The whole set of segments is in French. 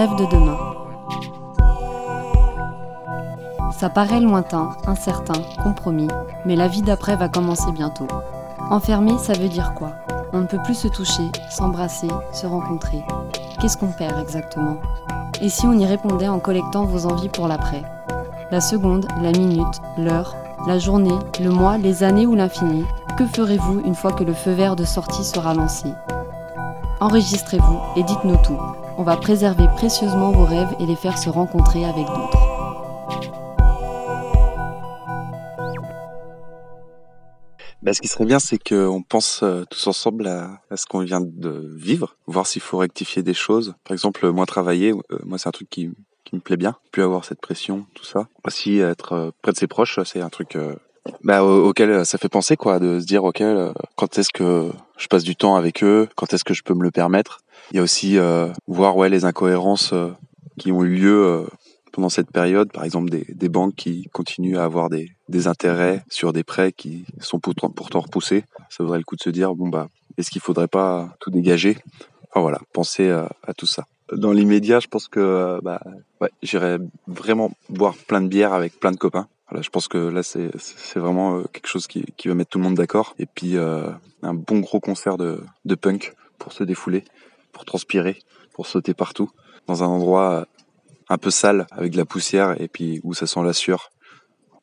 rêves de demain. Ça paraît lointain, incertain, compromis, mais la vie d'après va commencer bientôt. Enfermé, ça veut dire quoi? On ne peut plus se toucher, s'embrasser, se rencontrer. Qu'est-ce qu'on perd exactement? Et si on y répondait en collectant vos envies pour l'après? La seconde, la minute, l'heure, la journée, le mois, les années ou l'infini Que ferez-vous une fois que le feu vert de sortie sera lancé? Enregistrez-vous et dites-nous tout. On va préserver précieusement vos rêves et les faire se rencontrer avec d'autres. Bah, ce qui serait bien, c'est qu'on pense euh, tous ensemble à, ce qu'on vient de vivre, voir s'il faut rectifier des choses. Par exemple, moi travailler, euh, moi c'est un truc qui, me plaît bien, plus avoir cette pression, tout ça. Aussi être euh, près de ses proches, c'est un truc bah, auquel ça fait penser, quoi, de se dire, ok, quand est-ce que je passe du temps avec eux, quand est-ce que je peux me le permettre. Il y a aussi voir ouais les incohérences qui ont eu lieu pendant cette période, par exemple des, banques qui continuent à avoir des, intérêts sur des prêts qui sont pourtant, repoussés, ça vaudrait le coup de se dire bon bah est-ce qu'il faudrait pas tout dégager? Enfin voilà, penser à, tout ça. Dans l'immédiat, je pense que bah ouais, j'irai vraiment boire plein de bières avec plein de copains. Je pense que là c'est vraiment euh, quelque chose qui, va mettre tout le monde d'accord. Et puis euh, un bon gros concert de, punk pour se défouler, pour transpirer, pour sauter partout dans un endroit un peu sale avec de la poussière et puis où ça sent la sueur.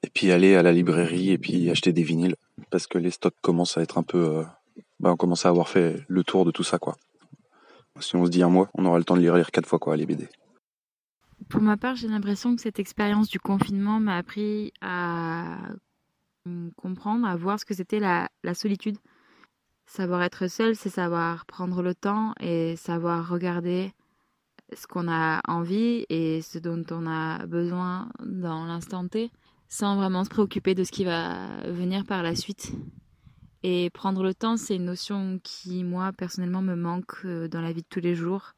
Et puis aller à la librairie et puis acheter des vinyles parce que les stocks commencent à être un peu, euh, bah, on commence à avoir fait le tour de tout ça quoi. Si on se dit un mois, on aura le temps de lire quatre fois quoi les BD. Pour ma part, j'ai l'impression que cette expérience du confinement m'a appris à comprendre, à voir ce que c'était la, la solitude. Savoir être seul, c'est savoir prendre le temps et savoir regarder ce qu'on a envie et ce dont on a besoin dans l'instant T, sans vraiment se préoccuper de ce qui va venir par la suite. Et prendre le temps, c'est une notion qui, moi, personnellement, me manque euh, dans la vie de tous les jours,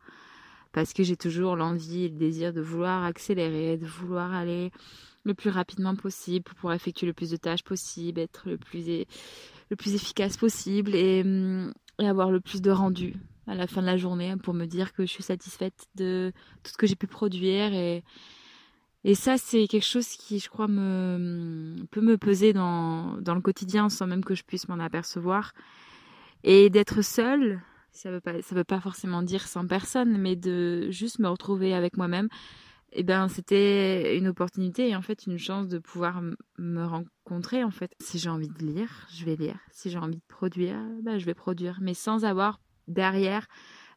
parce que j'ai toujours l'envie et le désir de vouloir accélérer, de vouloir aller le plus rapidement possible pour effectuer le plus de tâches possible, être le plus, le plus efficace possible et, hum, avoir le plus de rendu à la fin de la journée pour me dire que je suis satisfaite de tout ce que j'ai pu produire et et ça c'est quelque chose qui je crois me peut me peser dans dans le quotidien sans même que je puisse m'en apercevoir. Et d'être seule ça veut pas ça veut pas forcément dire sans personne mais de juste me retrouver avec moi-même et eh ben c'était une opportunité et en fait une chance de pouvoir me rencontrer en fait. Si j'ai envie de lire je vais lire. Si j'ai envie de produire ben, je vais produire. Mais sans avoir derrière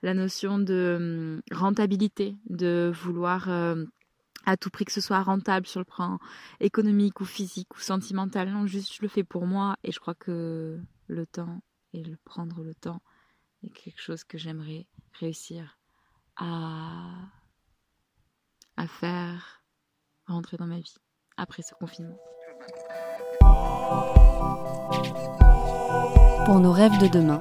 la notion de hum, rentabilité, de vouloir euh, à tout prix que ce soit rentable sur le plan économique ou physique ou sentimental. Non, juste je le fais pour moi et je crois que le temps et le prendre le temps est quelque chose que j'aimerais réussir à, à faire rentrer dans ma vie après ce confinement. Pour nos rêves de demain